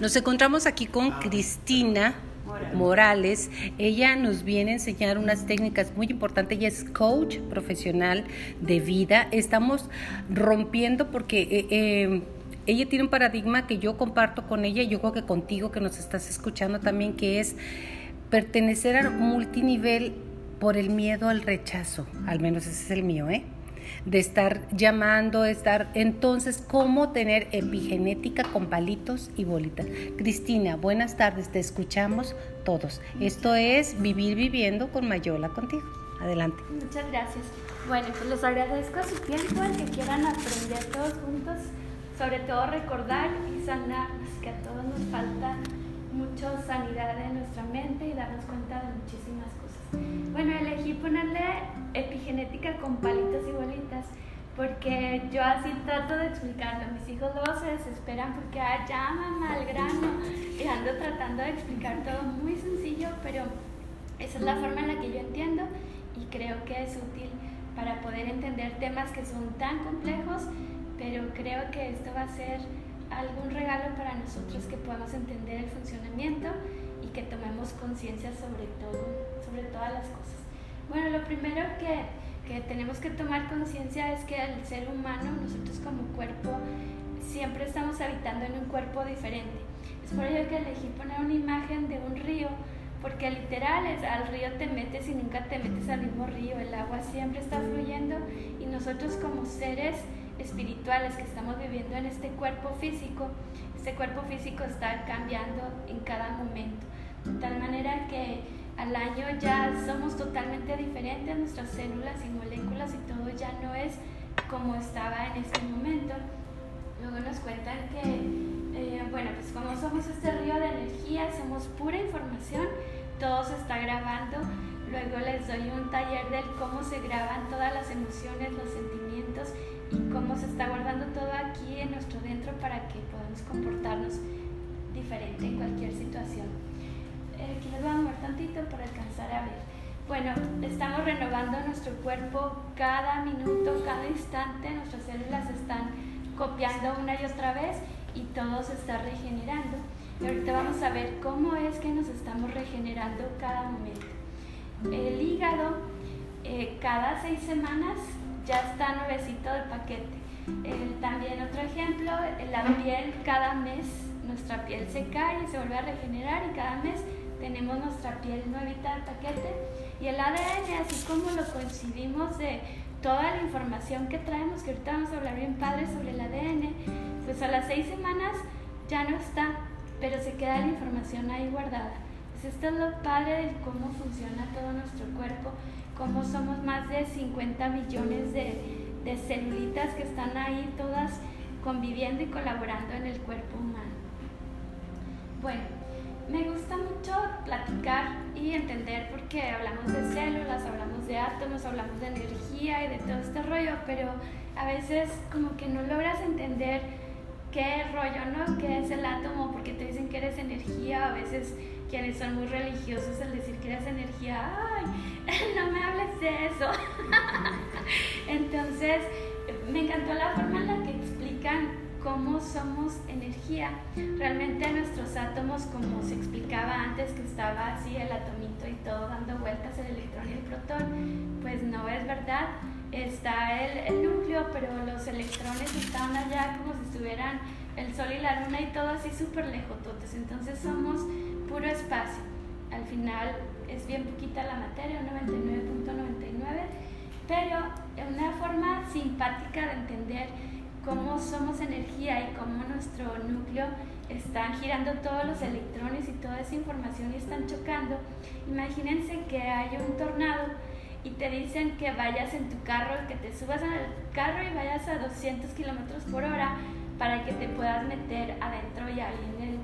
Nos encontramos aquí con Cristina Morales. Ella nos viene a enseñar unas técnicas muy importantes. Ella es coach profesional de vida. Estamos rompiendo porque eh, eh, ella tiene un paradigma que yo comparto con ella y yo creo que contigo que nos estás escuchando también, que es pertenecer a multinivel por el miedo al rechazo. Al menos ese es el mío, ¿eh? De estar llamando, estar entonces cómo tener epigenética con palitos y bolitas. Cristina, buenas tardes, te escuchamos todos. Esto es Vivir Viviendo con Mayola contigo. Adelante. Muchas gracias. Bueno, pues les agradezco su tiempo, el que quieran aprender todos juntos, sobre todo recordar y sanar, que a todos nos falta mucho sanidad en nuestra mente y darnos cuenta de muchísimas cosas. Bueno, elegí ponerle epigenética con palitos y bolitas porque yo así trato de explicarlo. Mis hijos luego se desesperan porque ah, ya mamá al grano y ando tratando de explicar todo muy sencillo, pero esa es la forma en la que yo entiendo y creo que es útil para poder entender temas que son tan complejos, pero creo que esto va a ser algún regalo para nosotros que podamos entender el funcionamiento y que tomemos conciencia sobre todo, sobre todas las cosas. Bueno, lo primero que, que tenemos que tomar conciencia es que el ser humano, nosotros como cuerpo, siempre estamos habitando en un cuerpo diferente. Es por ello que elegí poner una imagen de un río, porque literal es al río te metes y nunca te metes al mismo río, el agua siempre está fluyendo y nosotros como seres espirituales que estamos viviendo en este cuerpo físico, este cuerpo físico está cambiando en cada momento, de tal manera que al año ya somos totalmente diferentes, nuestras células y moléculas y todo ya no es como estaba en este momento. Luego nos cuentan que, eh, bueno, pues como somos este río de energía, somos pura información, todo se está grabando. Luego les doy un taller del cómo se graban todas las emociones, los sentimientos y cómo se está guardando todo aquí en nuestro dentro para que podamos comportarnos diferente en cualquier situación. Eh, aquí les voy a mover tantito para alcanzar a ver. Bueno, estamos renovando nuestro cuerpo cada minuto, cada instante, nuestras células están copiando una y otra vez y todo se está regenerando. Y ahorita vamos a ver cómo es que nos estamos regenerando cada momento. El hígado, eh, cada seis semanas ya está nuevecito del paquete. también otro ejemplo, la piel cada mes, nuestra piel se cae y se vuelve a regenerar y cada mes tenemos nuestra piel nuevita del paquete. Y el ADN, así como lo coincidimos de toda la información que traemos, que ahorita vamos a hablar bien padre sobre el ADN, pues a las seis semanas ya no está, pero se queda la información ahí guardada. Pues esto es lo padre de cómo funciona todo nuestro cuerpo cómo somos más de 50 millones de, de celulitas que están ahí todas conviviendo y colaborando en el cuerpo humano. Bueno, me gusta mucho platicar y entender porque hablamos de células, hablamos de átomos, hablamos de energía y de todo este rollo, pero a veces como que no logras entender qué rollo, ¿no? ¿Qué es el átomo? Porque te dicen que eres energía, a veces quienes son muy religiosos al decir que eres energía, ay, no me hables de eso. Entonces, me encantó la forma en la que explican cómo somos energía. Realmente nuestros átomos, como se explicaba antes, que estaba así el atomito y todo dando vueltas, el electrón y el protón, pues no es verdad. Está el, el núcleo, pero los electrones están allá como si estuvieran el sol y la luna y todo así súper lejototes. Entonces somos puro espacio. Al final es bien poquita la materia, un 99.99, pero es una forma simpática de entender cómo somos energía y cómo nuestro núcleo están girando todos los electrones y toda esa información y están chocando. Imagínense que hay un tornado y te dicen que vayas en tu carro, que te subas al carro y vayas a 200 kilómetros por hora para que te puedas meter adentro y ahí en el,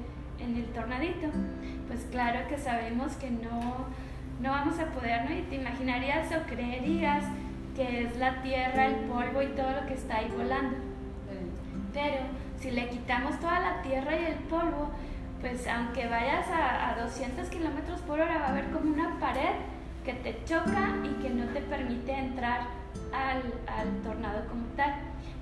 en el tornadito pues claro que sabemos que no, no vamos a poder, ¿no? Y te imaginarías o creerías que es la tierra, el polvo y todo lo que está ahí volando. Pero si le quitamos toda la tierra y el polvo, pues aunque vayas a, a 200 kilómetros por hora, va a haber como una pared que te choca y que no te permite entrar al, al tornado como tal.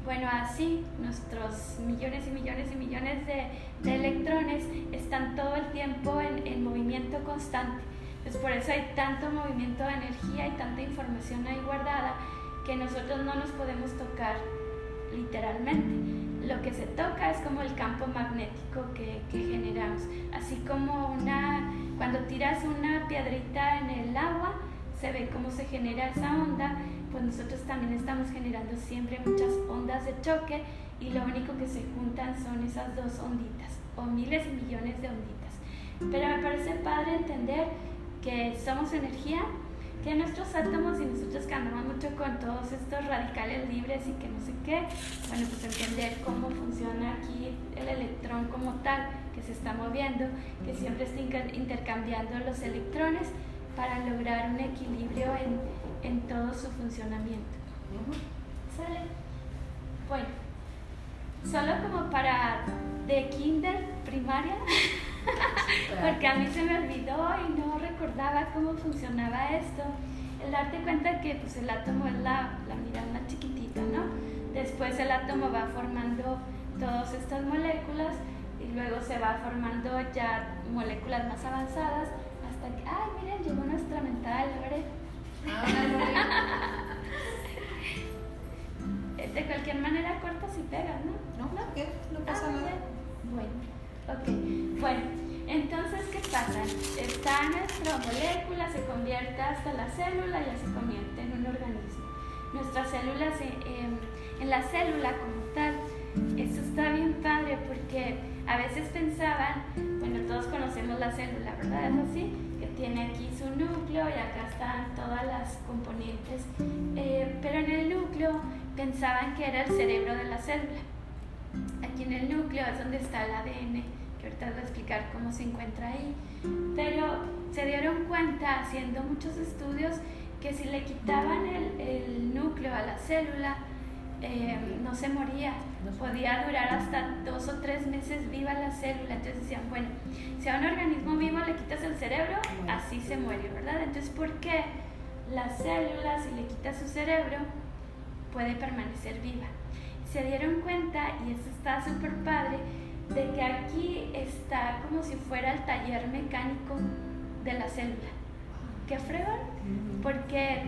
Bueno, así nuestros millones y millones y millones de, de electrones están todo el tiempo en, en, movimiento constante. Es por eso hay tanto movimiento de energía y tanta información ahí guardada que nosotros no nos podemos tocar literalmente. Lo que se toca es como el campo magnético que, generamos. Así como una, cuando tiras una piedrita en el agua, se ve cómo se genera esa onda pues nosotros también estamos generando siempre muchas ondas de choque y lo único que se juntan son esas dos onditas o miles y millones de onditas. Pero me parece padre entender que somos energía, que nuestros átomos y nosotros que andamos mucho con todos estos radicales libres y que no sé qué, bueno, pues entender cómo funciona aquí el electrón como tal, que se está moviendo, que siempre está intercambiando los electrones para lograr un equilibrio en, en todo su funcionamiento. ¿Sale? Bueno, solo como para de kinder primaria, porque a mí se me olvidó y no recordaba cómo funcionaba esto. El darte cuenta que pues, el átomo es la, la mirada chiquitita, ¿no? Después el átomo va formando todas estas moléculas y luego se va formando ya moléculas más avanzadas hasta que, ay, miren, llegó nuestra mental, Lore de cualquier manera cortas y pegas, ¿no? No, no, ¿qué? No pasa ah, nada. Bueno, ok. Bueno, entonces, ¿qué pasa? Esta nuestra molécula se convierte hasta la célula y ya se convierte en un organismo. Nuestra célula, eh, en la célula como tal, esto está bien padre porque a veces pensaban, bueno, todos conocemos la célula, ¿verdad? ¿Es así? tiene aquí su núcleo y acá están todas las componentes, eh, pero en el núcleo pensaban que era el cerebro de la célula. Aquí en el núcleo es donde está el ADN, que ahorita les voy a explicar cómo se encuentra ahí, pero se dieron cuenta haciendo muchos estudios que si le quitaban el, el núcleo a la célula, eh, no se moría, podía durar hasta dos o tres meses viva la célula. Entonces decían, bueno, si a un organismo vivo le quitas el cerebro, así se muere, ¿verdad? Entonces, ¿por qué la célula, si le quitas su cerebro, puede permanecer viva? Se dieron cuenta, y eso está súper padre, de que aquí está como si fuera el taller mecánico de la célula. ¿Qué fregón? Porque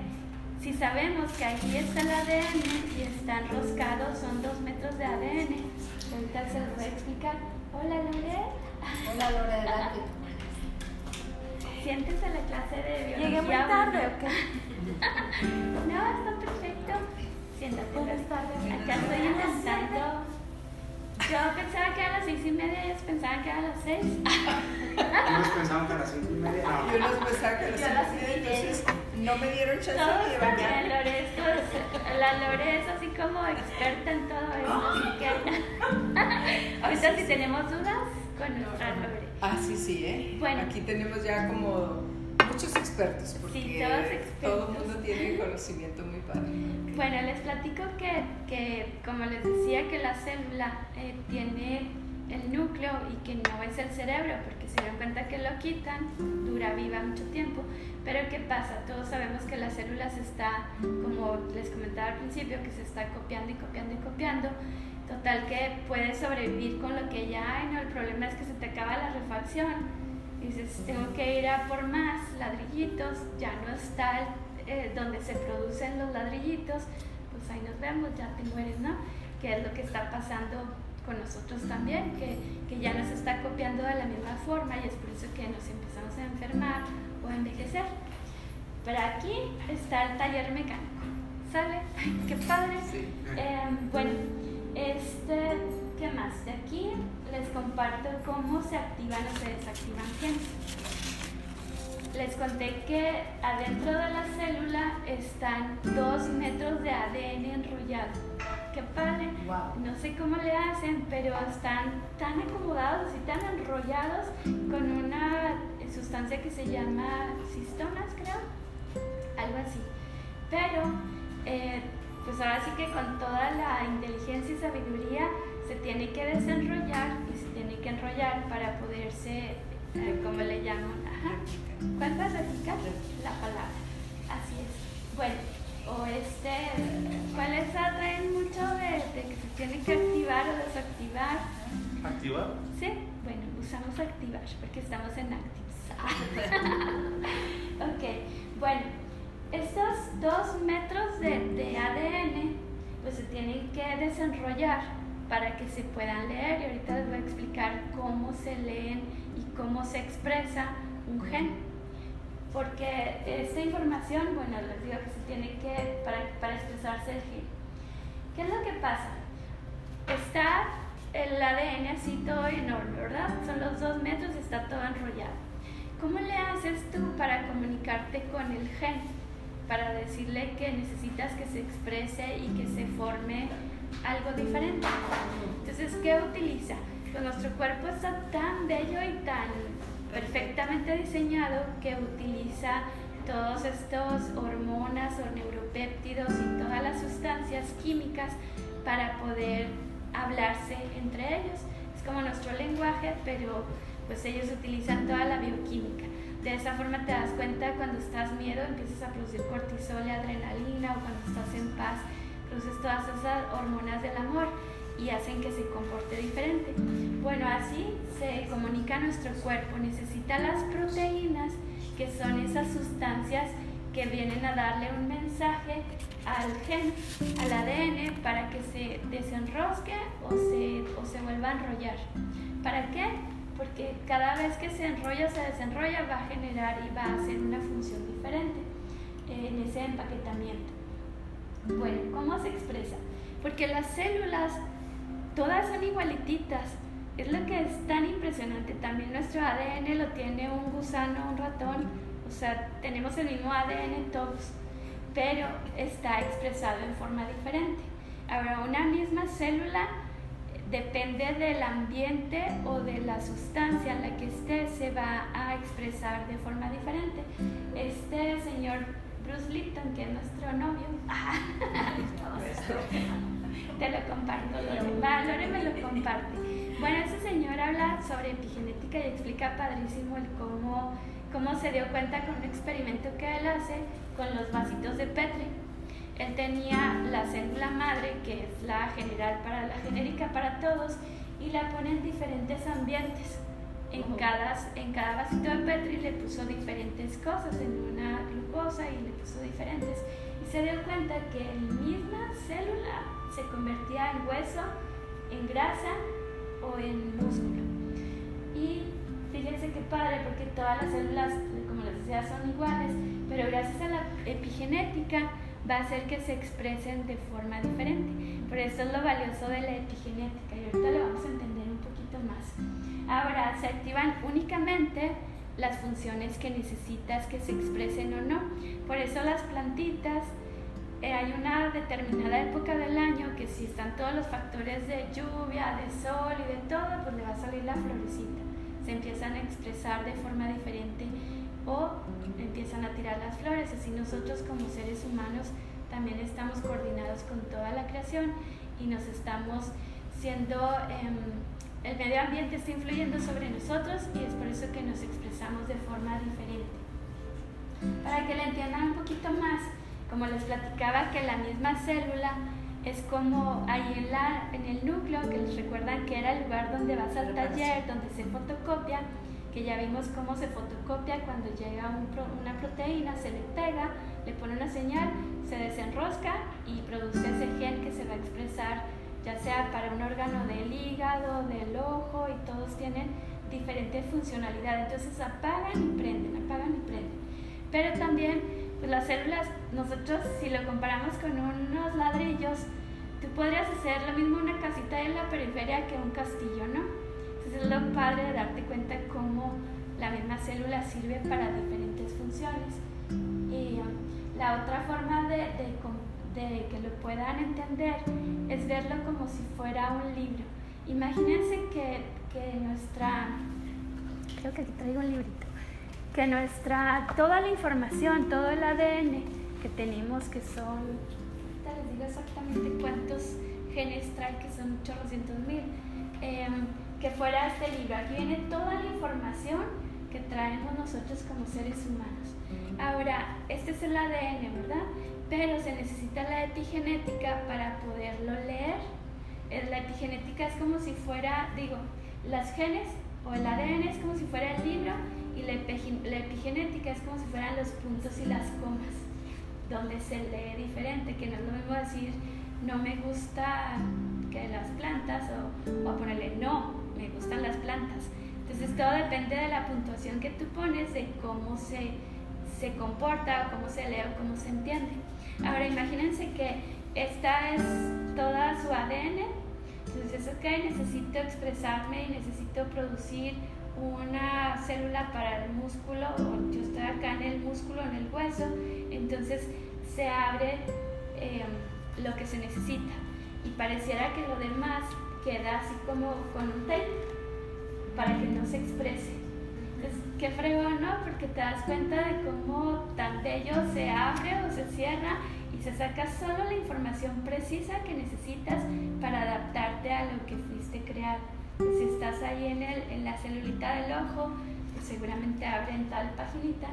si sabemos que aquí está el ADN y está enroscado, son dos metros de ADN. Ahorita se lo voy a explicar. Hola Lore. Hola Lore, Siéntese en la clase de biología. ¿Llegué muy tarde o qué? no, está perfecto. Siéntate. Estoy intentando. Yo pensaba que a las seis y media, ellos pensaban que a las seis. Unos pensaban que a las cinco y media. Yo los pensaba que a las cinco y media, entonces no me dieron chance de llevar La Lore es así como experta en todo eso, así que ahorita si tenemos dudas con nuestra Lore. Ah, sí, sí, ¿eh? Bueno. Aquí tenemos ya como muchos expertos, porque sí, expertos. todo el mundo tiene conocimiento muy padre. Bueno, les platico que, que como les decía, que la célula eh, tiene el núcleo y que no es el cerebro, porque se dan cuenta que lo quitan, dura viva mucho tiempo. Pero ¿qué pasa? Todos sabemos que la célula se está, como les comentaba al principio, que se está copiando y copiando y copiando. Total que puede sobrevivir con lo que ya hay, ¿no? El problema es que se te acaba la refacción. Dices, tengo que ir a por más ladrillitos, ya no está eh, donde se producen los ladrillitos, pues ahí nos vemos, ya te mueres, ¿no? Que es lo que está pasando con nosotros también, que, que ya nos está copiando de la misma forma y es por eso que nos empezamos a enfermar o a envejecer. Pero aquí está el taller mecánico. ¿Sale? ¡Qué padre! Em, bueno, este, ¿qué más? De aquí les comparto cómo se activan o se desactivan genes. Les conté que adentro de la célula están dos metros de ADN enrollado qué padre. No sé cómo le hacen, pero están tan acomodados y tan enrollados con una sustancia que se llama cistonas, creo, algo así. Pero, eh, pues ahora sí que con toda la inteligencia y sabiduría se tiene que desenrollar y se tiene que enrollar para poderse, eh, ¿cómo le llaman? Ajá. ¿Cuál va a La palabra. Así es. Bueno, o este, ¿cuáles atraen mucho de, que se tiene que activar o desactivar? ¿Activar? Sí, bueno, usamos activar porque estamos en Actives. ok, bueno, estos dos metros de, de ADN pues se tienen que desenrollar para que se puedan leer y ahorita les voy a explicar cómo se leen y cómo se expresa un gen porque esta información, bueno, les digo que se tiene que, para, para expresarse el gen. ¿Qué es lo que pasa? Está el ADN así todo enorme, ¿verdad? Son los dos metros está todo enrollado. ¿Cómo le haces tú para comunicarte con el gen? Para decirle que necesitas que se exprese y que se forme algo diferente. Entonces, ¿qué utiliza? Pues nuestro cuerpo está tan bello y tan perfectamente diseñado que utiliza todos estos hormonas o neuropéptidos y todas las sustancias químicas para poder hablarse entre ellos. Es como nuestro lenguaje, pero pues ellos utilizan toda la bioquímica. De esa forma te das cuenta cuando estás miedo empiezas a producir cortisol y adrenalina o cuando estás en paz produces todas esas hormonas del amor y hacen que se comporte diferente. Bueno, así se comunica nuestro cuerpo, necesita las proteínas, que son esas sustancias que vienen a darle un mensaje al gen, al ADN, para que se desenrosque o se, o se vuelva a enrollar. ¿Para qué? Porque cada vez que se enrolla se desenrolla va a generar y va a hacer una función diferente en ese empaquetamiento. Bueno, ¿cómo se expresa? Porque las células todas son igualititas. Es lo que es tan impresionante. También nuestro ADN lo tiene un gusano, un ratón. O sea, tenemos el mismo ADN todos, pero está expresado en forma diferente. Ahora, una misma célula depende del ambiente o de la sustancia en la que esté, se va a expresar de forma diferente. Este señor Bruce Lipton, que es nuestro novio, te lo comparto, Lore. Va, Lore me lo comparte. Bueno, ese señor habla sobre epigenética y explica padrísimo el cómo, cómo se dio cuenta con un experimento que él hace con los vasitos de Petri. Él tenía la célula madre, que es la general para la genérica para todos, y la pone en diferentes ambientes. En cada, en cada vasito de Petri le puso diferentes cosas, en una glucosa y le puso diferentes. Y se dio cuenta que la misma célula se convertía en hueso, en grasa o en músculo. Y fíjense qué padre, porque todas las células, como les decía, son iguales, pero gracias a la epigenética va a hacer que se expresen de forma diferente. Por eso es lo valioso de la epigenética y ahorita lo vamos a entender. Ahora, se activan únicamente las funciones que necesitas que se expresen o no. Por eso las plantitas eh, hay una determinada época del año que si están todos los factores de lluvia, de sol y de todo, pues le va a salir la florecita. Se empiezan a expresar de forma diferente o empiezan a tirar las flores. Así nosotros como seres humanos también estamos coordinados con toda la creación y nos estamos siendo, em, el medio ambiente está influyendo sobre nosotros y es por eso que nos expresamos de forma diferente. Para que le entiendan un poquito más, como les platicaba que la misma célula es como ahí en, la, en el núcleo, que les recuerdan que era el lugar donde vas al taller, donde se fotocopia, que ya vimos cómo se fotocopia cuando llega una proteína, se le pega, le pone una señal, se desenrosca y produce ese gen que se va a expresar ya sea para un órgano del hígado, del ojo y todos tienen diferente funcionalidad. Entonces apagan y prenden, apagan y prenden. Pero también pues las células, nosotros si lo comparamos con unos ladrillos, tú podrías hacer lo mismo una casita en la periferia que un castillo, ¿no? Entonces es lo padre de darte cuenta cómo la misma célula sirve para diferentes funciones. Y um, la otra forma de, de, que lo puedan entender es verlo como si fuera un libro. Imagínense que, que nuestra... Creo que aquí traigo un librito que nuestra, toda la información, todo el ADN que tenemos, que son, ahorita les digo exactamente cuántos genes trae, que son cientos mil, em, que fuera este libro. Aquí viene toda la información que traemos nosotros como seres humanos. Ahora, este es el ADN, ¿verdad? Pero se necesita la epigenética para poderlo leer. La epigenética es como si fuera, digo, las genes o el ADN es como si fuera el libro y la, epigenética es como si fueran los puntos y las comas, donde se lee diferente, que no es lo mismo decir no me gusta que las plantas o, o ponerle no, me gustan las plantas. Entonces todo depende de la puntuación que tú pones, de cómo se, se comporta o cómo se lee o cómo se entiende. Ahora imagínense que esta es toda su ADN entonces, ok, necesito expresarme y necesito producir una célula para el músculo, o yo estoy acá en el músculo, en el hueso, entonces se abre em, lo que se necesita. Y pareciera que lo demás queda así como con un tape para que no se exprese. Qué fregón, ¿no? Porque te das cuenta de cómo tan bello se abre o se cierra se saca solo la información precisa que necesitas para adaptarte a lo que fuiste creado. Si estás ahí en, el, en la celulita del ojo, pues seguramente abren tal paginita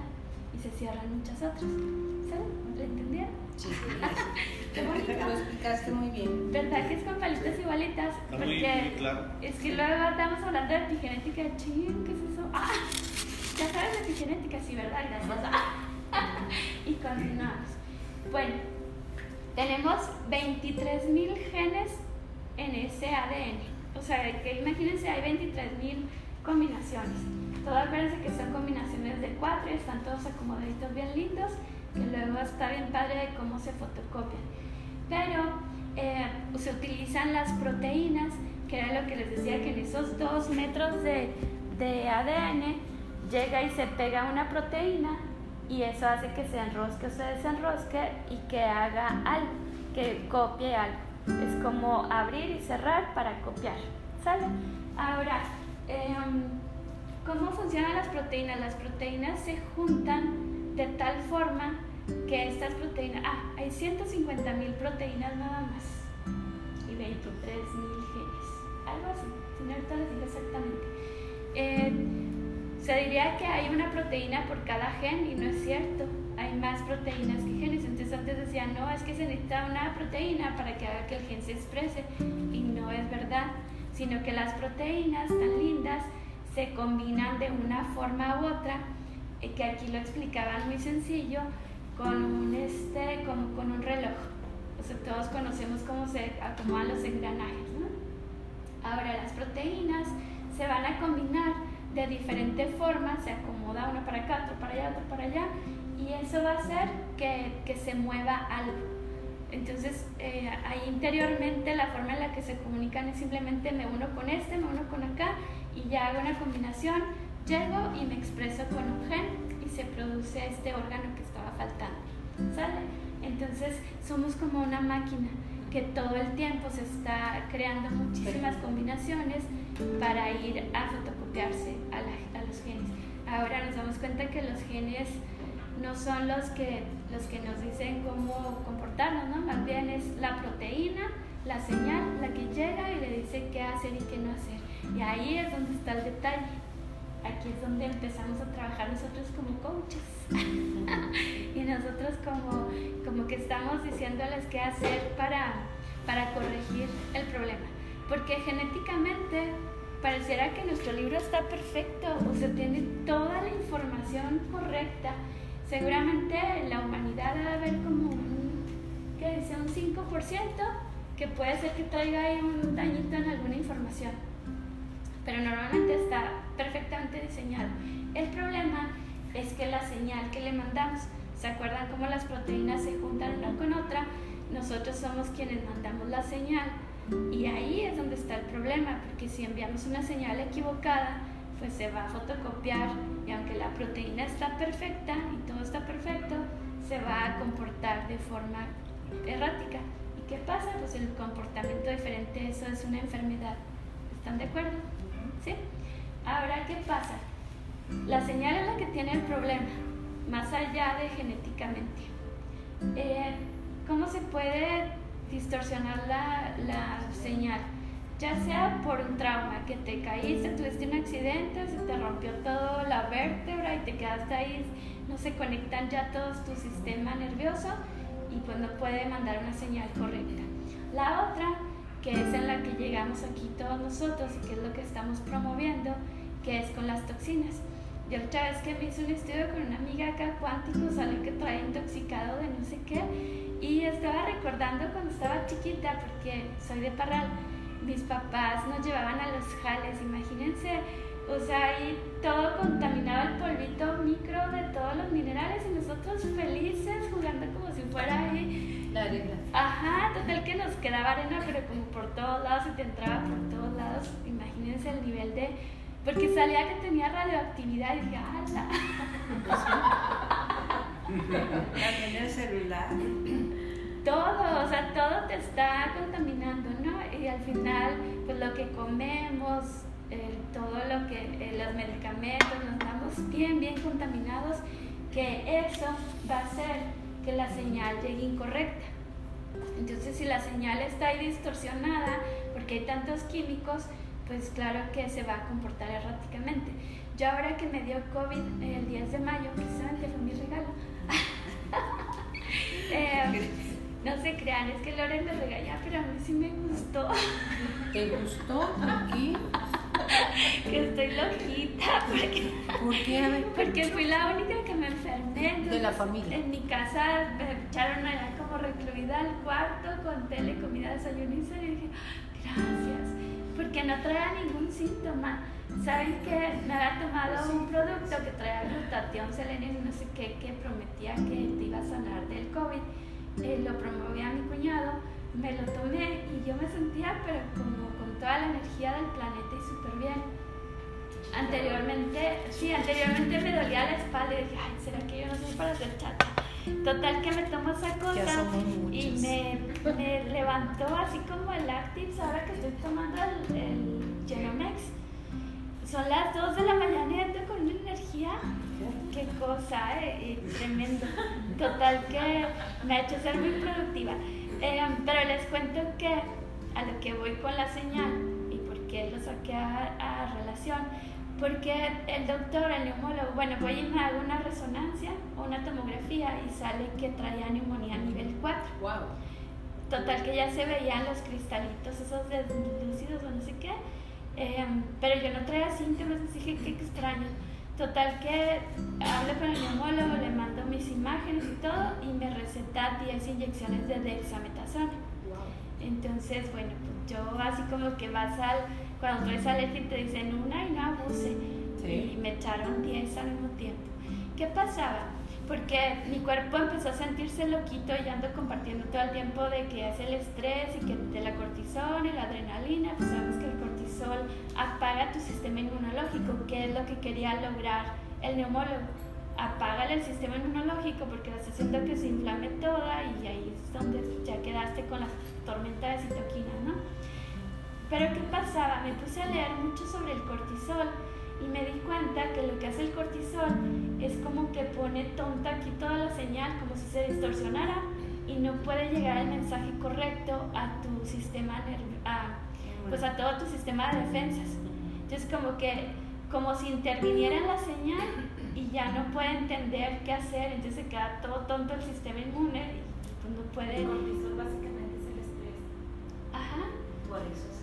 y se cierran muchas otras. ¿Saben? ¿Lo entendieron? Sí. Qué bonito. Lo explicaste muy bien. ¿Verdad que es con palitas igualitas? Porque claro. es que luego estamos hablando de epigenética. Ching, ¿qué es eso? ¡Ah! Ya sabes de epigenética, sí, ¿verdad? Gracias. y continuamos. Bueno, tenemos 23.000 genes en ese ADN. O sea, que imagínense, hay 23.000 combinaciones. Todas acuérdense que son combinaciones de cuatro y están todos acomodaditos bien lindos, que luego está bien padre de cómo se fotocopian. Pero eh, se utilizan las proteínas, que era lo que les decía, que en esos dos metros de, de ADN llega y se pega una proteína y eso hace que se enrosque o se desenrosque y que haga algo, que copie algo. Es como abrir y cerrar para copiar. ¿Sale? Ahora, em, ¿cómo funcionan las proteínas? Las proteínas se juntan de tal forma que estas proteínas, ah, hay 150 mil proteínas nada más y 23 mil genes, algo así, si no exactamente. Eh, se diría que hay una proteína por cada gen y no es cierto. Hay más proteínas que genes. Entonces antes decían, no, es que se necesita una proteína para que haga que el gen se exprese. Y no es verdad, sino que las proteínas tan lindas se combinan de una forma u otra, eh, que aquí lo explicaban muy sencillo, con un, este, como con un reloj. O sea, todos conocemos cómo se acomodan los engranajes. Ahora las proteínas se van a combinar de diferente forma, se acomoda uno para acá, otro para allá, otro para allá, y eso va a hacer que, que se mueva algo. Entonces, eh, ahí interiormente la forma en la que se comunican es simplemente me uno con este, me uno con acá, y ya hago una combinación, llego y me expreso con un gen y se produce este órgano que estaba faltando. ¿Sale? Entonces, somos como una máquina que todo el tiempo se está creando muchísimas combinaciones para ir a fotocopiarse a, los genes. Ahora nos damos cuenta que los genes no son los que, los que nos dicen cómo comportarnos, ¿no? Más bien es la proteína, la señal, la que llega y le dice qué hacer y qué no hacer. Y ahí es donde está el detalle. Aquí es donde empezamos a trabajar nosotros como coaches. y nosotros como, como que estamos diciéndoles qué hacer para, para corregir el problema. Porque genéticamente pareciera que nuestro libro está perfecto, o sea, tiene toda la información correcta. Seguramente la humanidad debe haber como un, ¿qué dice? Un 5% que puede ser que traiga ahí un dañito en alguna información. Pero normalmente está perfectamente diseñado. El problema es que la señal que le mandamos, ¿se acuerdan cómo las proteínas se juntan una con otra? Nosotros somos quienes mandamos la señal y ahí es donde está el problema, porque si enviamos una señal equivocada, pues se va a fotocopiar y aunque la proteína está perfecta y todo está perfecto, se va a comportar de forma errática. ¿Y qué pasa? Pues el comportamiento diferente, eso es una enfermedad. ¿Están de acuerdo? ¿Sí? Ahora, ¿qué pasa? La señal es la que tiene el problema, más allá de genéticamente. Eh, ¿Cómo se puede distorsionar la, la señal, ya sea por un trauma, que te caíste, tuviste un accidente, se te rompió toda la vértebra y te quedaste ahí, no se conectan ya todos tu sistema nervioso y pues no puede mandar una señal correcta. La otra, que es en la que llegamos aquí todos nosotros y que es lo que estamos promoviendo, que es con las toxinas. Yo otra vez que me hice un estudio con una amiga acá cuántico, sale que trae intoxicado de no sé qué, y estaba recordando cuando estaba chiquita, porque soy de Parral, mis papás nos llevaban a los jales, imagínense, o sea, ahí todo contaminaba el polvito micro de todos los minerales y nosotros felices jugando como si fuera ahí. La arena. Ajá, total que nos quedaba arena, pero como por todos lados y te entraba por todos lados. Imagínense el nivel de. Porque salía que tenía radioactividad y dije, ¡hala! También el celular. Todo, o sea, todo te está contaminando, ¿no? Y al final, pues lo que comemos, eh, todo lo que, eh, los medicamentos, nos damos bien, bien contaminados, que eso va a hacer que la señal llegue incorrecta. Entonces, si la señal está ahí distorsionada, porque hay tantos químicos, pues claro que se va a comportar erráticamente. Yo ahora que me dio COVID el 10 de mayo, precisamente fue mi regalo, eh, no se crean, es que Loren me regaña, pero a mí sí me gustó. ¿Te gustó? ¿Por qué? que estoy loquita. Porque, ¿Por qué? Porque fui la única que me enfermé. De la familia. En mi casa me echaron allá como recluida al cuarto con tele, comida, desayuno y Y dije, gracias. Porque no traía ningún síntoma. ¿Saben que me había tomado un producto que traía glutatión, selenio y no sé qué, que prometía que te iba a sanar del COVID? Eh, lo promovía mi cuñado, me lo tomé y yo me sentía pero como con toda la energía del planeta y súper bien. Anteriormente, sí, anteriormente me dolía la espalda y dije, ay, ¿será que yo no soy para hacer chata? Total que me tomo esa cosa y me, me, levantó así como el Active, ahora que estoy tomando el, el Genomex. Son las 2 de la mañana y ando con una energía, qué cosa, eh, tremendo. Total que me ha hecho ser muy productiva. Eh, pero les cuento que a lo que voy con la señal y por qué lo saqué a, a relación porque el doctor, el neumólogo, bueno, voy y me hago una resonancia o una tomografía y sale que traía neumonía nivel 4. Wow. Total que ya se veían los cristalitos esos deslúcidos o no sé qué, em, pero yo no traía síntomas, así que qué extraño. Total que hablo con el neumólogo, le mando mis imágenes y todo y me receta 10 inyecciones de dexametasona. Wow. Entonces, bueno, pues yo así como que vas al cuando traes alergia te dicen una y no abuse. Y me echaron 10 al mismo tiempo. ¿Qué pasaba? Porque mi cuerpo empezó a sentirse loquito y ando compartiendo todo el tiempo de que es el estrés y que de la cortisol y la adrenalina. Pues sabes que el cortisol apaga tu sistema inmunológico, que es lo que quería lograr el neumólogo. Apágale el sistema inmunológico porque estás haciendo que se inflame toda y ahí es donde ya quedaste con la tormenta de citoquina, ¿no? Pero ¿qué pasaba? Me puse a leer mucho sobre el cortisol y me di cuenta que lo que hace el cortisol es como que pone tonta aquí toda la señal, como si se distorsionara y no puede llegar el mensaje correcto a tu sistema a, pues a todo tu sistema de defensas. Entonces como que como si interviniera en la señal y ya no puede entender qué hacer, entonces se queda todo tonto el sistema inmune y pues no puede... El cortisol básicamente es el estrés. Ajá. Por eso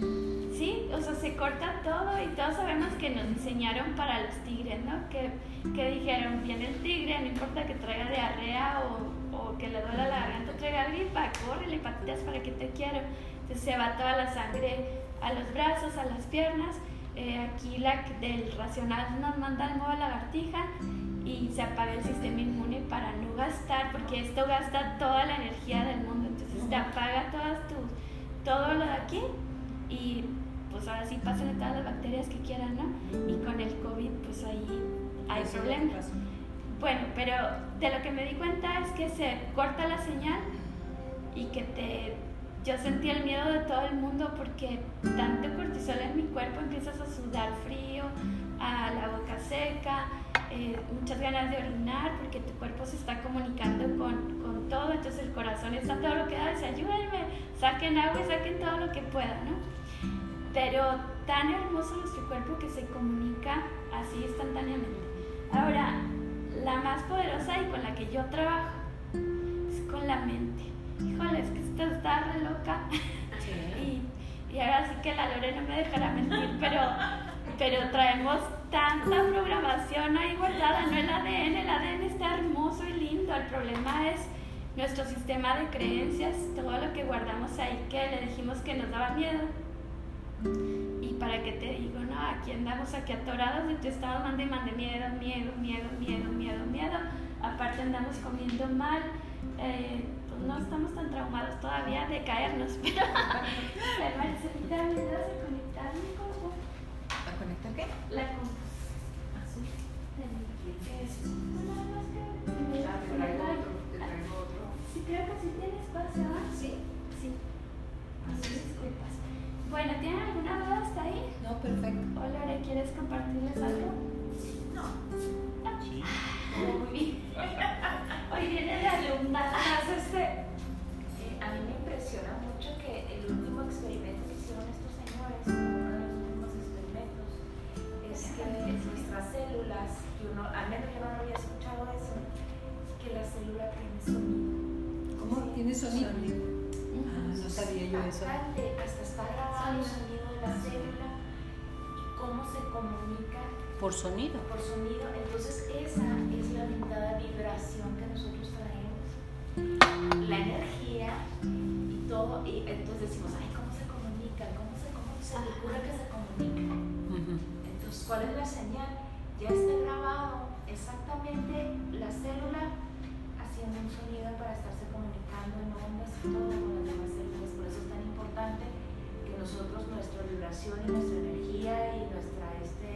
Sí, o sea, se corta todo y todos sabemos que nos diseñaron para los tigres, ¿no? Que, que dijeron, viene el tigre, no importa que traiga diarrea o, o que le duela la garganta, traiga gripa, corre, patitas para que te quiero. Entonces se va toda la sangre a los brazos, a las piernas. Eh, aquí la del racional nos manda al modo lagartija y se apaga el sistema inmune para no gastar, porque esto gasta toda la energía del mundo. Entonces te apaga todas tus, todo lo de aquí y pues ahora sí pasen todas las bacterias que quieran, ¿no? Y con el COVID pues ahí hay problemas. Bueno, pero de lo que me di cuenta es que se corta la señal y que te... Yo sentí el miedo de todo el mundo porque tanto cortisol en mi cuerpo empiezas a sudar frío, a la boca seca, eh, muchas ganas de orinar porque tu cuerpo se está comunicando con, con, todo, entonces el corazón está todo lo que da, dice ayúdenme, saquen agua y saquen todo lo que puedan, ¿no? Pero tan hermoso nuestro cuerpo que se comunica así instantáneamente. Ahora, la más poderosa y con la que yo trabajo es con la mente. Híjole, es que esto está re loca. y, y ahora sí que la Lore no me dejará mentir, pero, pero traemos tanta programación ahí guardada, no el ADN, el ADN está hermoso y lindo, el problema es nuestro sistema de creencias, todo lo que guardamos ahí que le dijimos que nos daba miedo. Y para qué te digo, no, aquí andamos aquí atorados de tu estado mande, mande miedo, miedo, miedo, miedo, miedo, miedo. Aparte andamos comiendo mal. Eh, pues no estamos tan traumados todavía de caernos, pero me que a conectar mi cuerpo. ¿A conectar qué? La compu. Que. Ah. Sí, creo que sí tiene espacio, ¿ah? Sí. Sí. Así disculpas. Bueno, ¿tienen alguna duda hasta ahí? No, perfecto. Hola, Lore, ¿quieres compartirles algo? No. Sí. Muy bien. Hoy viene de alumna. Este. Eh, a mí me impresiona mucho que el último experimento que hicieron estos señores, uno de los últimos experimentos, es que nuestras células, que uno, al menos yo no había escuchado eso, que la célula tiene sonido. ¿Cómo? ¿Tiene sonido? No sabía yo eso. Hasta, está grabado el sonido de la célula y cómo se comunica Por sonido. por sonido. Entonces esa es la limitada vibración que nosotros traemos. La energía y todo. Y entonces decimos, ay, ¿cómo se comunica? ¿Cómo se, cómo se le ocurre que se comunica? Entonces, ¿cuál es la señal? Ya está grabado exactamente la célula haciendo un sonido para estarse comunicando en ondas y todo con las demás células. Por eso es tan importante que nosotros, nuestra vibración y nuestra energía y nuestra este,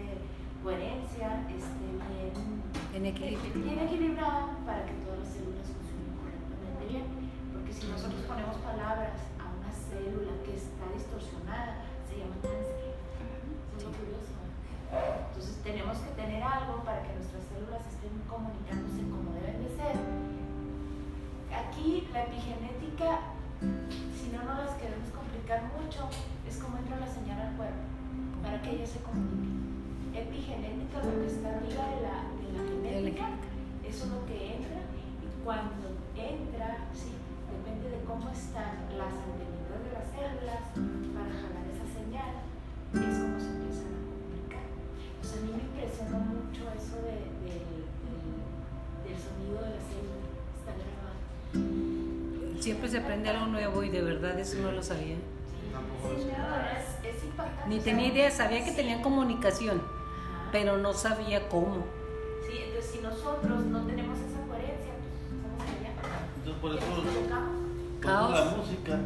coherencia esté bien, En equilibrio. bien equilibrada para que todas las células funcionen correctamente bien. Porque si nosotros ponemos palabras a una célula que está distorsionada, se llama cáncer. Es lo curioso. Entonces tenemos que tener algo para que nuestras células estén comunicándose como deben de ser. Aquí la epigenética, si no nos las queremos complicar mucho, es como entra la señal al cuerpo para que ella se comunique. Epigenética, lo que está arriba de la, de la genética, eso es lo que entra y cuando entra, sí, depende de cómo están las antenitas de las células para jalar esa señal, es como se empiezan a comunicar. O sea, a mí me impresionó mucho eso de, de- del- del sonido de la célula, está. Siempre se aprende algo nuevo y de verdad eso no lo sabía. Tampoco Sí, no, es, es impactante. Ni tenía idea, sabía que sí. tenían comunicación, Ajá. pero no sabía cómo. Sí, entonces si nosotros no tenemos esa coherencia, pues ¿cómo sería? Entonces, por ¿Ya eso, nos eso la Caos. música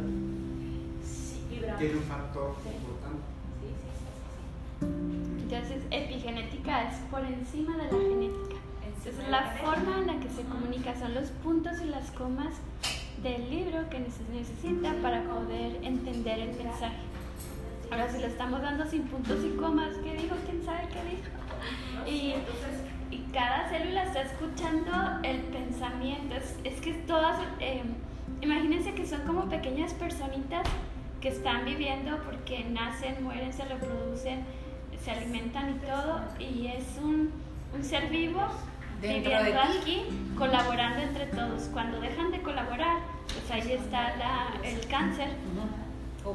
Sí, tiene un factor Sí. importante. Sí, sí, sí, sí, Entonces, epigenética es por encima de la genética. Entonces, la forma en la que se comunica son los puntos y las comas del libro que se necesita para poder entender el mensaje. Ahora, si lo estamos dando sin puntos y comas, ¿qué dijo? ¿Quién sabe qué dijo? Y- Y cada célula está escuchando el pensamiento. Es, es que todas, eh, imagínense que son como pequeñas personitas que están viviendo porque nacen, mueren, se reproducen, se alimentan y todo. Y es un, un ser vivo Dentro viviendo de ti. aquí, colaborando entre todos. Cuando dejan de colaborar, pues ahí está la- el cáncer.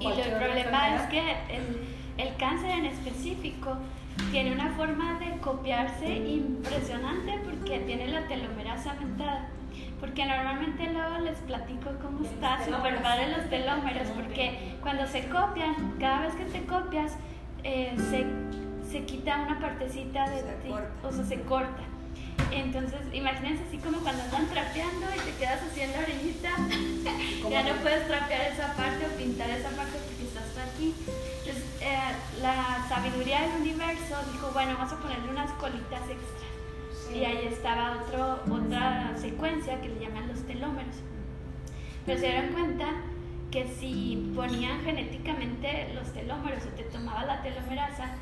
Y el problema es que el, el cáncer en específico tiene una forma de copiarse impresionante porque tiene la telomerasa aumentada. Porque normalmente luego les platico cómo está telómeros. padre los telómeros, porque cuando se copian, cada vez que te copias, eh, se, se quita una partecita de Se ti, corta. o sea, se corta. Entonces, imagínense así como cuando están trapeando y te quedas así en la orillita, ya no puedes trapear esa parte o pintar esa parte porque estás aquí. Entonces, eh, la sabiduría del universo dijo, bueno, vamos a ponerle unas colitas extra. Y ahí estaba otro, otra secuencia que le llaman los telómeros. Pero se dieron cuenta que si ponían genéticamente los telómeros o te tomaba la telomerasa,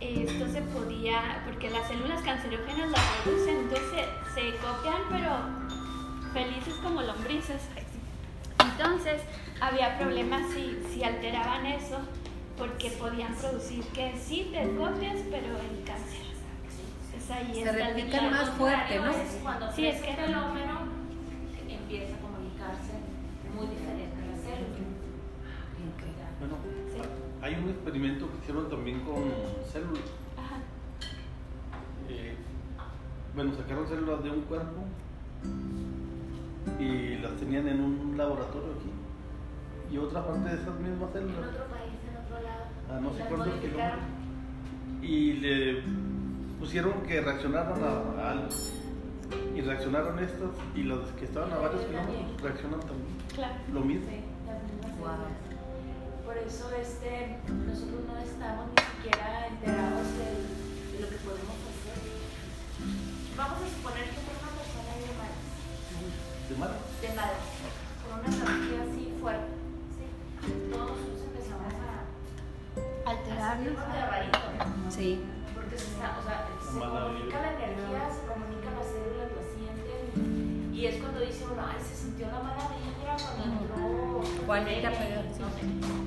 esto se podía, porque las células cancerígenas las producen, entonces se, copian, pero felices como lombrices. Entonces había problemas si, si alteraban eso, porque podían producir que sí te copias, pero el cáncer. Ahí se replican más fuerte, ¿no? Es cuando sí, es que el fenómeno empieza a comunicarse muy diferente a la célula. Okay hay un experimento que hicieron también con células. Ajá. Eh, bueno, sacaron células de un cuerpo y las tenían en un laboratorio aquí. Y otra parte de esas mismas En células, otro país, en otro lado. a no sé cuántos kilómetros, y le pusieron que reaccionaran a, a algo. Y reaccionaron estas, y las que estaban a varios kilómetros reaccionan también. Claro. Lo mismo. Sí, las mismas Wow. Por eso este, nosotros no estamos ni siquiera enterados de, de lo que podemos hacer. Vamos a suponer que tengo una persona de malas, De mal. de malas, con una energía así fuerte. ¿sí? Todos nosotros empezamos a Alterarnos. Sí. porque se, está, o sea, se comunica la energía, se comunica las células, lo sienten. Y es cuando dice uno, ay, se sintió la mala vibra cuando entró. Juanita, Pepe", pero- no sé.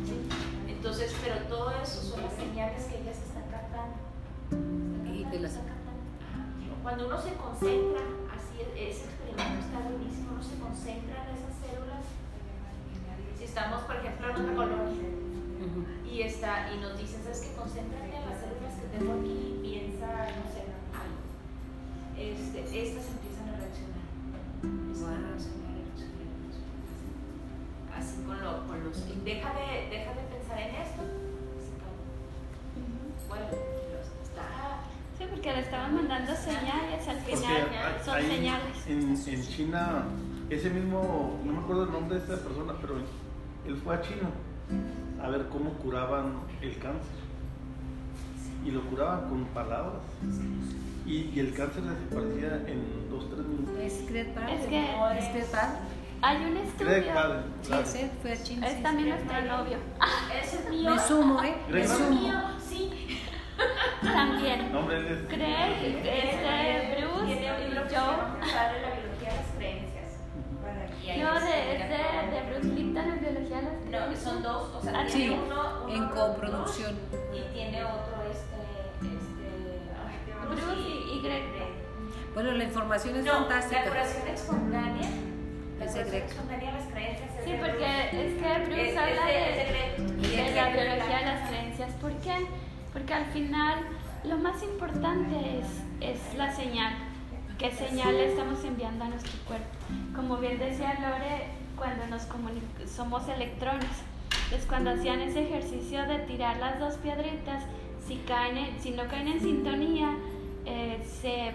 Entonces, pero todo eso son las señales que ellas están captando. Están Y captando, están captando. Cuando uno se concentra, así es, ese experimento está buenísimo, uno se concentra en esas células. Si estamos, por ejemplo, en otra colonia y está y nos dicen sabes que concéntrate en las células que tengo aquí y piensa no sé este, estas empiezan a reaccionar Empiezan a reaccionar, reaccionar, reaccionar. así con, lo, con los deja de, deja de pensar en esto bueno está Sí, porque le estaban mandando señales al final. Son hay- señales. En, en China, ese mismo, no me acuerdo el nombre de esta persona, pero él fue a China a ver cómo curaban el cáncer. Y lo curaban con palabras. Y, y el cáncer desaparecía en dos, tres minutos. Es Padre. Es que- Es Padre. Hay un Greg estudio. Sí, claro. ese fue a China. Es sí, también Greg nuestro novio. ese es sí. mío Me sumo, ¿eh? Greg Me sumo. mío sí También. No, hombre, él es- Craig, este, Bruce tiene un y yo. biología de las creencias Y ahí Yo de, es de, de Bruce Lipton en biología de las No, son dos, o sea, Ah, tiene sí, uno, uno en coproducción. y tiene otro este, este, Bruce y- y Greg. Bueno, la información es No, fantástica. la curación espontánea, la Es de curación Greg. espontánea de las creencias. Sí, porque es que Bruce Es- habla es de- de, la biología de las creencias. ¿Por qué? Porque al final lo más importante es, es la señal. ¿Qué señal le estamos enviando a nuestro cuerpo? Como bien decía Lore, cuando nos somos electrones. Entonces cuando hacían ese ejercicio de tirar las dos piedritas, si, caen en- si no caen en sintonía, eh, se,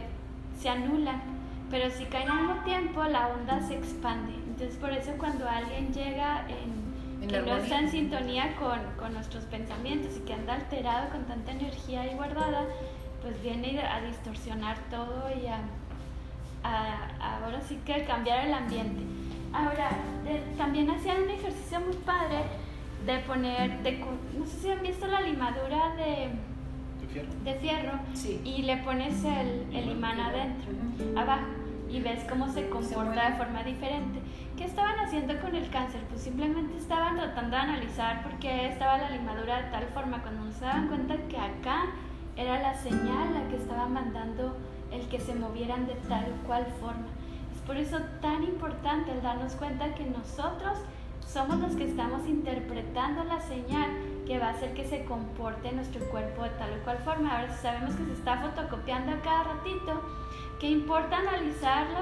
se anulan. Pero si caen al mismo tiempo, la onda se expande. Entonces por eso cuando alguien llega en, En que no está en sintonía con, con nuestros pensamientos y que anda alterado con tanta energía ahí guardada, pues viene a distorsionar todo y a, a- ahora sí que cambiar el ambiente. Ahora, de- también hacían un ejercicio muy padre de poner, de no sé si han visto la limadura de, ¿Te fierro? de fierro Sí. y le pones el, el imán adentro, abajo, y ves cómo se comporta de forma diferente. ¿Qué estaban haciendo con el cáncer? Pues simplemente estaban tratando de analizar por qué estaba la limadura de tal forma, cuando no se daban cuenta que acá era la señal la que estaba mandando el que se movieran de tal cual forma. Es por eso tan importante el darnos cuenta que nosotros somos los que estamos interpretando la señal que va a hacer que se comporte nuestro cuerpo de tal o cual forma. Ahora, si sabemos que se está fotocopiando a cada ratito, ¿qué importa analizarlo?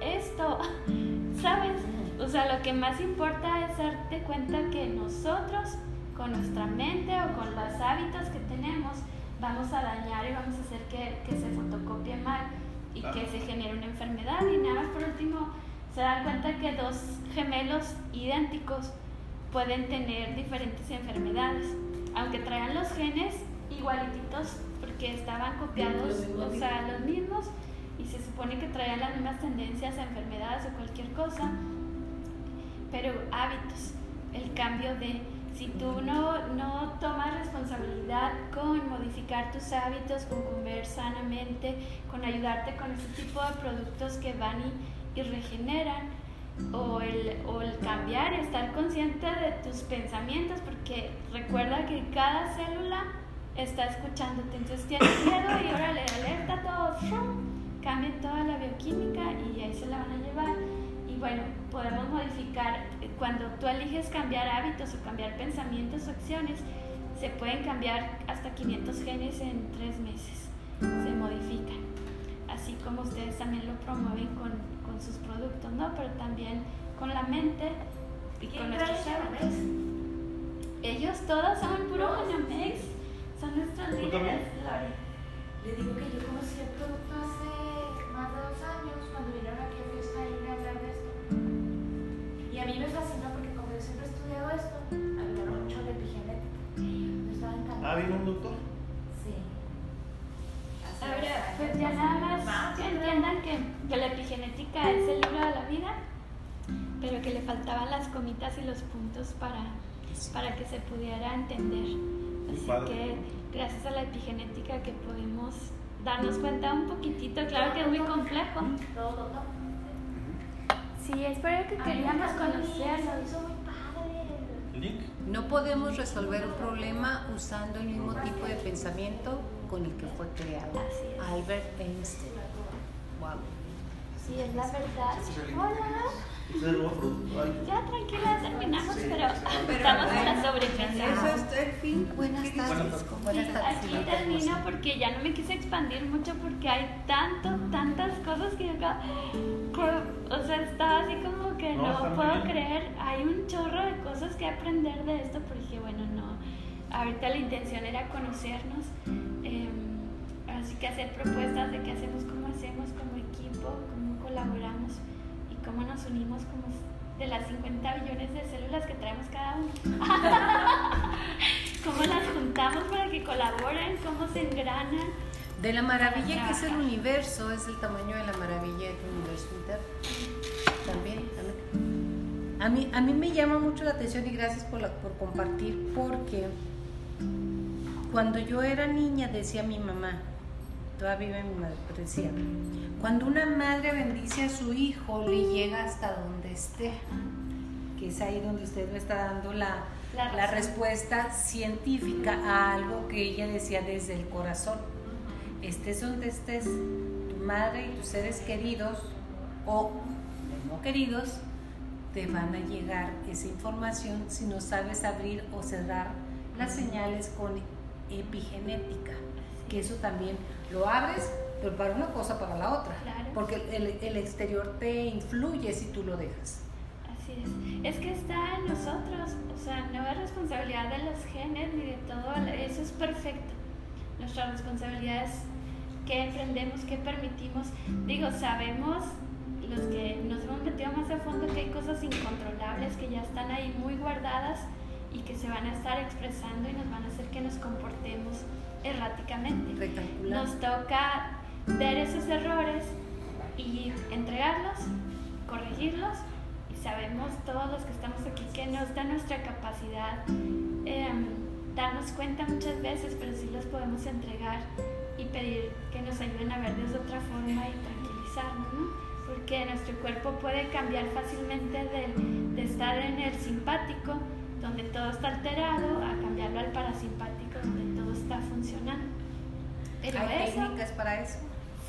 Esto, ¿sabes? O sea, lo que más importa es darte cuenta que nosotros, con nuestra mente o con los hábitos que tenemos, vamos a dañar y vamos a hacer que, que se fotocopie mal y que se genere una enfermedad. Y nada más por último, se dan cuenta que dos gemelos idénticos pueden tener diferentes enfermedades, aunque traigan los genes igualititos porque estaban copiados, mismos o sea, los mismos, y se supone que traían las mismas tendencias a enfermedades o cualquier cosa, pero hábitos, el cambio de, si tú no, no tomas responsabilidad con modificar tus hábitos, con comer sanamente, con ayudarte con ese tipo de productos que van y, y regeneran, o el, o el cambiar, estar consciente de tus pensamientos, porque recuerda que cada célula está escuchándote, entonces tienes miedo y órale, alerta todo, ¡shum! cambia toda la bioquímica y ahí se la van a llevar. Y bueno, podemos modificar eh, cuando tú eliges cambiar hábitos o cambiar pensamientos o acciones, se pueden cambiar hasta 500 genes en tres meses, se modifican. Así como ustedes también lo promueven con, con sus productos, ¿no? Pero también con la mente y con nuestros hábitos. Ellos todos son puro Genemex, son nuestros líderes, Le digo que yo conocí el producto hace más de dos años cuando vinieron aquí a fiesta y me hablar de esto. Y a mí me fascinó porque como yo siempre he estudiado esto, hablaron mucho de epigenética. Yo estaba encantada. ¿Ah, vino un doctor? Ahora, pues ya nada más que entiendan que, que la epigenética es el libro de la vida, pero que le faltaban las comitas y los puntos para para que se pudiera entender. Así que gracias a la epigenética que podemos darnos cuenta un poquitito, claro que es muy complejo. Sí, es por eso que queríamos conocerlo. No podemos resolver un problema usando el mismo tipo de pensamiento con el que fue creado. Albert Einstein. Wow. Sí, es la verdad. Hola. Ya tranquila, terminamos, pero, estamos en la sobremesa. Eso es el fin. Buenas tardes. Buenas tardes. Aquí termino porque ya no me quise expandir mucho porque hay tanto, tantas cosas que acá, o sea, estaba así como que no, puedo creer. Hay un chorro de cosas que aprender de esto porque, bueno, no. Ahorita la intención era conocernos, que hacer propuestas de qué hacemos, cómo hacemos como equipo, cómo colaboramos cómo nos unimos como de las 50 billones de células que traemos cada uno. cómo las juntamos para que colaboren, cómo se engranan. De la maravilla que es el universo, es el tamaño de la maravilla del universo También, A mí, a mí me llama mucho la atención y gracias por, por compartir, porque cuando yo era niña decía mi mamá, todavía vive mi madre, pero decía, cuando una madre bendice a su hijo, le llega hasta donde esté, que es ahí donde usted me está dando la, la, respuesta científica a algo que ella decía desde el corazón. Estés donde estés, tu madre y tus seres queridos o no queridos, te van a llegar esa información si no sabes abrir o cerrar las señales con epigenética, que eso también lo abres, pero para una cosa, para la otra. Porque el, el, exterior te influye si tú lo dejas. Así es. Es que está en nosotros. O sea, no es responsabilidad de los genes ni de todo. Eso es perfecto. Nuestra responsabilidad es qué emprendemos, qué permitimos. Digo, sabemos los que nos hemos metido más a fondo que hay cosas incontrolables que ya están ahí muy guardadas y que se van a estar expresando y nos van a hacer que nos comportemos erráticamente. Nos toca ver esos errores y entregarlos, corregirlos y sabemos todos los que estamos aquí que no está nuestra capacidad em, darnos cuenta muchas veces, pero sí los podemos entregar y pedir que nos ayuden a ver de otra forma y tranquilizarnos, ¿no? Porque nuestro cuerpo puede cambiar fácilmente de, de estar en el simpático, donde todo está alterado, a cambiarlo al parasimpático, funcionando. Pero ¿Hay técnicas para eso?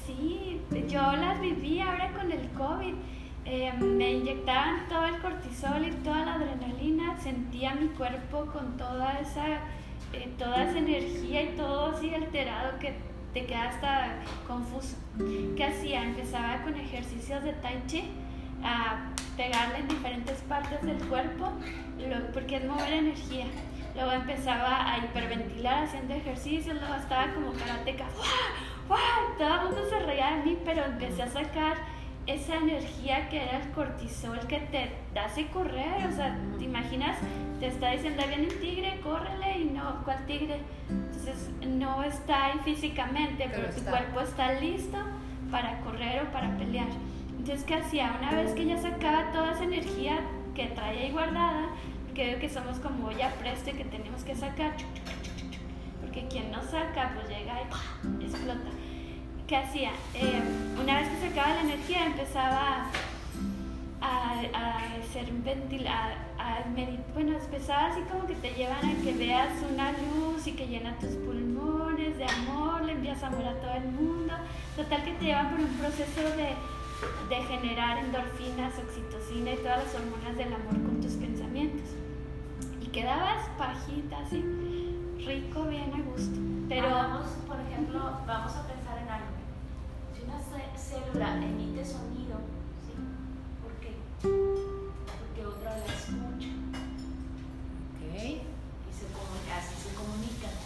Sí, yo las viví ahora con el COVID. Eh, me inyectaban todo el cortisol y toda la adrenalina, sentía mi cuerpo con toda esa, eh, toda esa energía y todo así alterado que te queda hasta confuso. ¿Qué hacía? Empezaba con ejercicios de tai chi a pegarle en diferentes partes del cuerpo, porque es mover energía. Luego empezaba a hiperventilar haciendo ejercicios, luego estaba como karateca. Todo el mundo se reía de mí, pero empecé a sacar esa energía que era el cortisol que te hace correr. O sea, ¿te imaginas? Te está diciendo, viene un tigre, córrele, y no, ¿cuál tigre? Entonces, no está ahí físicamente, pero, tu cuerpo está listo para correr o para pelear. Entonces, ¿qué hacía? Una vez que ya sacaba toda esa energía que traía ahí guardada, veo que somos como ya presto y que tenemos que sacar, porque quien no saca, pues llega y explota. ¿Qué hacía? Eh, una vez que sacaba la energía, empezaba a, hacer ventilar, a, bueno, empezaba así como que te llevan a que veas una luz y que llena tus pulmones de amor, le envías amor a todo el mundo, total que te llevan por un proceso de de generar endorfinas, oxitocina y todas las hormonas del amor con tus pensamientos. Quedabas pajita así, rico, bien a gusto. Pero vamos, por ejemplo, vamos a pensar en algo. Si una célula emite sonido, ¿sí? ¿Por qué? Porque otra la escucha. Okay. Y se comunica, así se comunican.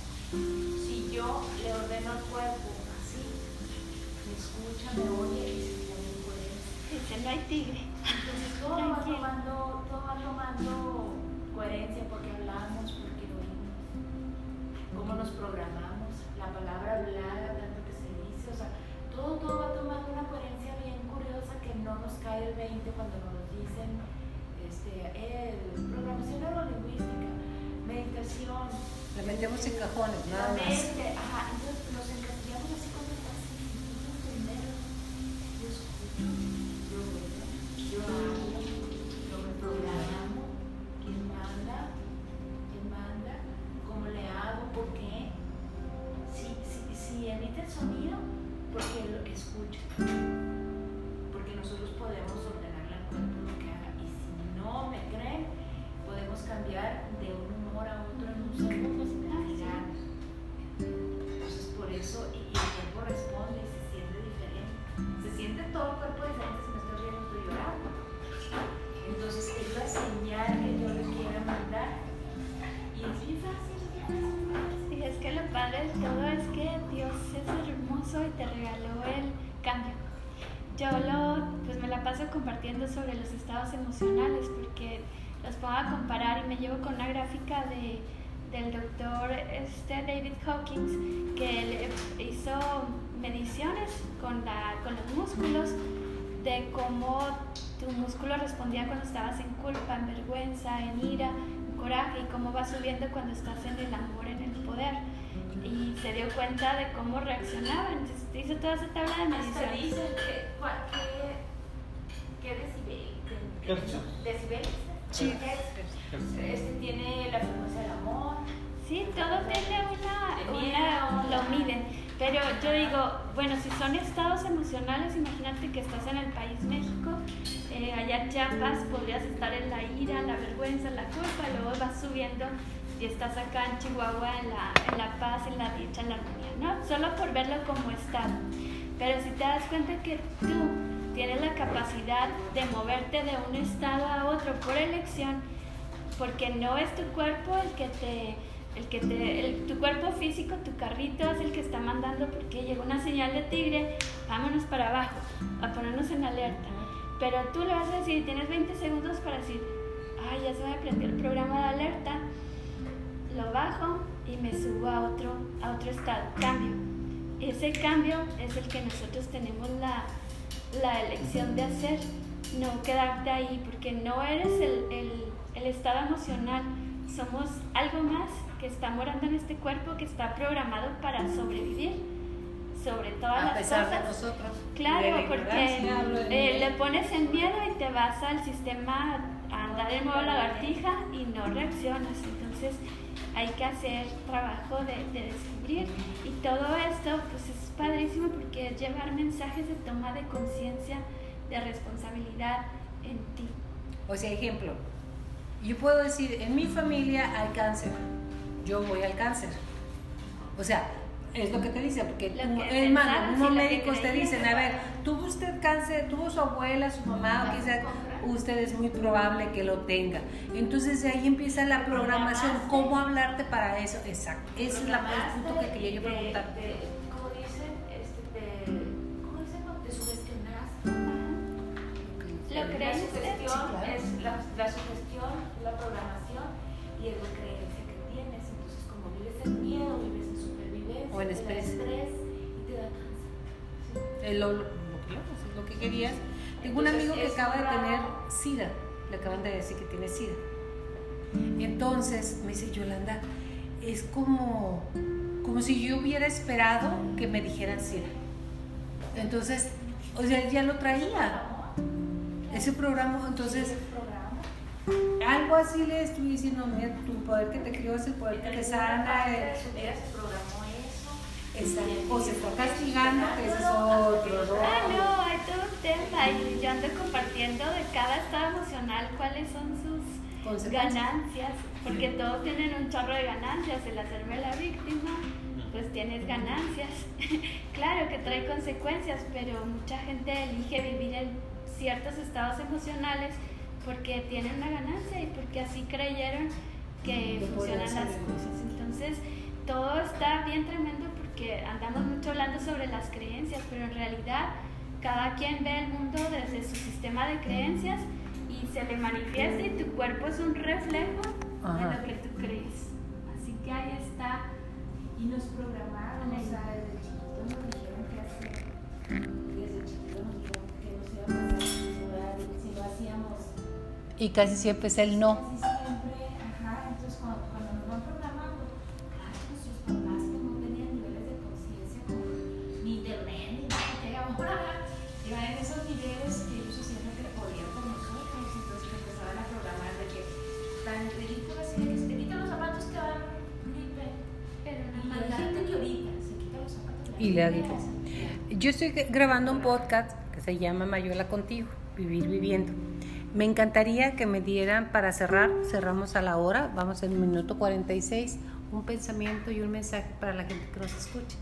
Si yo le ordeno al cuerpo así, me escucha, me oye y se no hay tigre. Entonces todo va, tomando, todo va tomando coherencia porque hablamos, porque oímos, cómo nos programamos, la palabra hablar, tanto que se dice, o sea, todo, todo va tomando una coherencia bien curiosa que no nos cae el 20 cuando nos dicen este, el, programación neurolingüística, meditación. La metemos en cajones, nada más. Ajá, entonces los estados emocionales porque los puedo comparar y me llevo con una gráfica de, del doctor este David Hawkins que él hizo mediciones con, la, con los músculos de cómo tu músculo respondía cuando estabas en culpa, en vergüenza, en ira, en coraje y cómo va subiendo cuando estás en el amor, en el poder. Y se dio cuenta de cómo reaccionaba. Entonces hizo toda esa tabla de medición. dice que, decibeles. Sí. Este tiene la frecuencia del amor. Sí, todo tiene una, una lo miden. Pero yo digo, bueno, si son estados emocionales, imagínate que estás en el país México, eh, allá en Chiapas podrías estar en la ira, la vergüenza, la culpa, luego vas subiendo y estás acá en Chihuahua en la, en la paz, en la dicha, en la armonía, ¿no? Solo por verlo como estado. Pero si te das cuenta que tú tienes la capacidad de moverte de un estado a otro por elección, porque no es tu cuerpo el que te el que te, tu cuerpo físico, tu carrito es el que está mandando porque llegó una señal de tigre, vámonos para abajo, a ponernos en alerta. Pero tú le vas a decir, tienes 20 segundos para decir, ay, ya se me prendió el programa de alerta, lo bajo y me subo a otro, a otro estado, cambio. Ese cambio es el que nosotros tenemos la, la elección de hacer, no quedarte ahí, porque no eres el, el, el estado emocional, somos algo más que está morando en este cuerpo que está programado para sobrevivir sobre todas a pesar De nosotros. Claro, porque eh, le pones en miedo y te vas al sistema a andar de nuevo lagartija y no reaccionas. Entonces hay que hacer trabajo de, de descubrir y todo esto pues es padrísimo porque es llevar mensajes de toma de conciencia, de responsabilidad en ti. O sea, ejemplo, yo puedo decir, en mi familia hay cáncer yo voy al cáncer. O sea, es lo que te dicen, porque es malo, unos médicos te dicen, a ver, tuvo usted cáncer, tuvo su abuela, su mamá, o quizás usted es muy probable que lo tenga. Entonces de ahí empieza la programación, cómo hablarte para eso, exacto. Ese es la, el punto que quería yo preguntar. Lo. La sugestión es la, la sugestión, la programación y el lo en miedo, vives en supervivencia, o en estrés. estrés y te da cáncer. ¿Sí? Lo, lo, es lo que querías. Tengo un amigo que acaba de tener SIDA, le acaban de decir que tiene SIDA. Entonces me dice, Yolanda, es como, como si yo hubiera esperado que me dijeran SIDA. Entonces, o sea, ya lo traía. Ese programa, entonces algo así le estoy diciendo, mira, tu poder que te crió es el poder que te sana. Eh, se programó eso. O se está castigando, que ese es otro Ah, no, hay todo tema. Y yo ando compartiendo de cada estado emocional cuáles son sus ganancias, porque todos tienen un chorro de ganancias, el hacerme la víctima, pues tienes ganancias. claro que trae consecuencias, pero mucha gente elige vivir en ciertos estados emocionales porque tienen una ganancia y porque así creyeron que funcionan las cosas. Entonces, todo está bien tremendo porque andamos mucho hablando sobre las creencias, pero en realidad cada quien ve el mundo desde su sistema de creencias y se le manifiesta y tu cuerpo es un reflejo de lo que tú crees. Así que ahí está. Y nos programaron, o sea, a si lo hacíamos. Y casi siempre es el no. y le digo, yo estoy grabando un podcast se llama Mayola Contigo, Vivir Viviendo. Me encantaría que me dieran para cerrar, cerramos a la hora, vamos en el minuto 46, un pensamiento y un mensaje para la gente que nos escuche.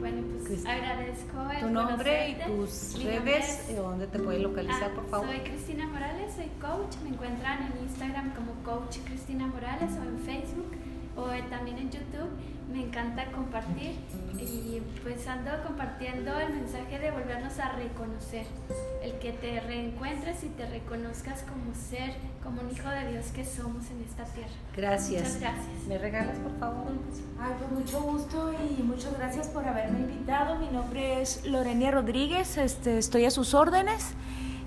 bueno, pues agradezco tu nombre y tus redes, ¿dónde te puede localizar, ah, por favor? Soy Cristina Morales, soy coach, me encuentran en Instagram como coach Cristina Morales o en Facebook o también en YouTube me encanta compartir y pues ando compartiendo el mensaje de volvernos a reconocer, el que te reencuentres y te reconozcas como ser, como un hijo de Dios que somos en esta tierra. Gracias. Muchas gracias. ¿Me regalas por favor? Ay, con mucho gusto y muchas gracias por haberme invitado. Mi nombre es Lorenia Rodríguez, este, estoy a sus órdenes.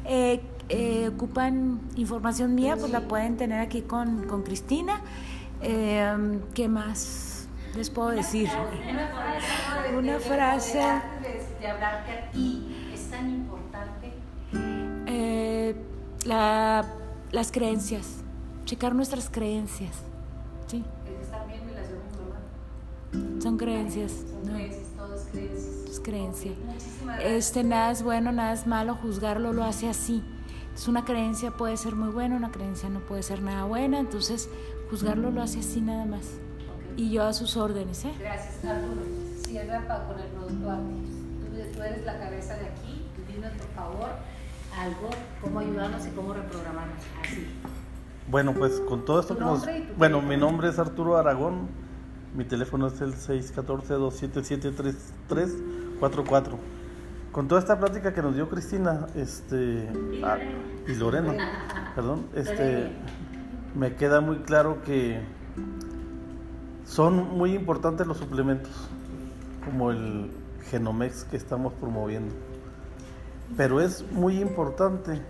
Eh, eh, ocupan información mía, pues la pueden tener aquí con, con Cristina. Eh, ¿Qué más? Les puedo decir? Una frase. De hablarte a ti, es tan importante. Eh, la, las creencias, checar nuestras creencias. ¿sí? Son creencias. Son creencias, es creencias. Es creencia. Este, nada es bueno, nada es malo, juzgarlo lo hace así. Es una creencia puede ser muy buena, una creencia no puede ser nada buena, entonces juzgarlo lo hace así nada más y yo a sus órdenes. ¿eh? Gracias, Arturo. Cierra con el producto Tú, tú, eres la cabeza de aquí. Dinos, por favor, algo, cómo ayudarnos y cómo reprogramarnos. Así. Bueno, pues con todo esto que nos... Bueno, mi nombre es Arturo Aragón. Mi teléfono es el 614-277-3344. Con toda esta plática que nos dio Cristina este, y Lorena, perdón, este, me queda muy claro que son muy importantes los suplementos, como el Genomex que estamos promoviendo. Pero es muy importante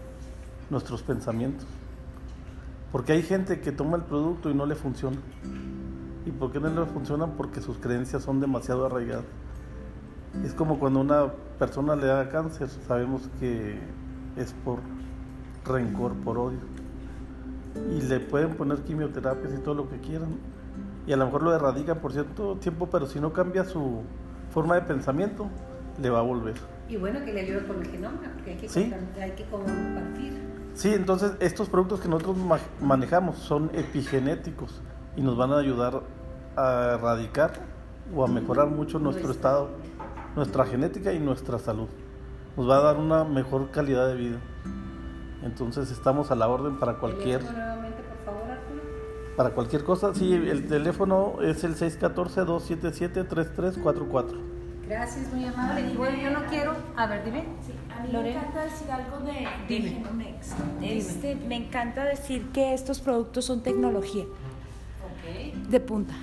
nuestros pensamientos. Porque hay gente que toma el producto y no le funciona. ¿Y por qué no le funciona? Porque sus creencias son demasiado arraigadas. Es como cuando una persona le da cáncer, sabemos que es por rencor, por odio. Y le pueden poner quimioterapias y todo lo que quieran, y a lo mejor lo erradica por cierto tiempo, pero si no cambia su forma de pensamiento, le va a volver. Y bueno, que le ayude con el genoma, porque hay que, ¿Sí? hay que compartir. Sí, entonces estos productos que nosotros manejamos son epigenéticos y nos van a ayudar a erradicar o a mejorar mucho nuestro estado, nuestra genética y nuestra salud. Nos va a dar una mejor calidad de vida. Entonces estamos a la orden para cualquier para cualquier cosa, sí, el teléfono es el 614-277-3344. Gracias, muy amable. Y bueno, yo no quiero. A ver, dime. Sí, a mí me encanta decir algo de, de Genomex. Este, me encanta decir que estos productos son tecnología okay. de punta.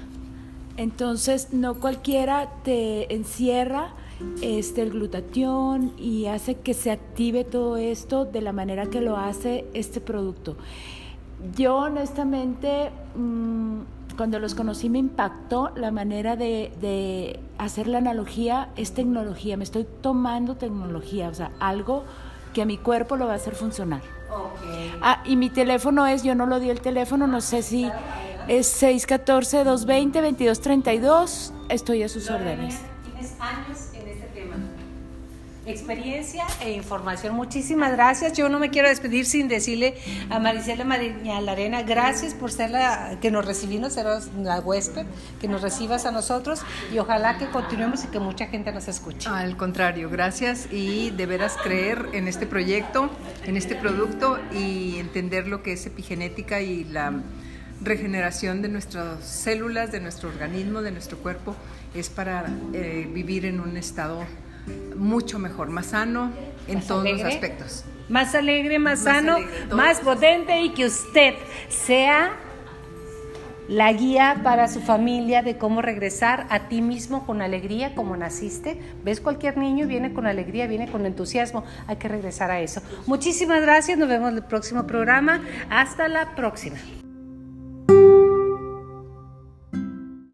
Entonces, no cualquiera te encierra este, el glutatión y hace que se active todo esto de la manera que lo hace este producto. Yo honestamente, mm, cuando los conocí me impactó la manera de, hacer la analogía, es tecnología, me estoy tomando tecnología, o sea, algo que a mi cuerpo lo va a hacer funcionar. Ah, y mi teléfono es, yo no lo di el teléfono, no sé si es 614-220-2232, estoy a sus órdenes. ¿Tienes años? Experiencia e información. Muchísimas gracias. Yo no me quiero despedir sin decirle a Marisela Arena gracias por ser la que nos recibimos, ser la huésped, que nos recibas a nosotros y ojalá que continuemos y que mucha gente nos escuche. Al contrario, gracias y de veras creer en este proyecto, en este producto y entender lo que es epigenética y la regeneración de nuestras células, de nuestro organismo, de nuestro cuerpo, es para eh, vivir en un estado mucho mejor, más sano en todos los aspectos. Más alegre, más, sano, más potente y que usted sea la guía para su familia de cómo regresar a ti mismo con alegría como naciste. ¿Ves cualquier niño viene con alegría, viene con entusiasmo? Hay que regresar a eso. Muchísimas gracias, nos vemos en el próximo programa. Hasta la próxima.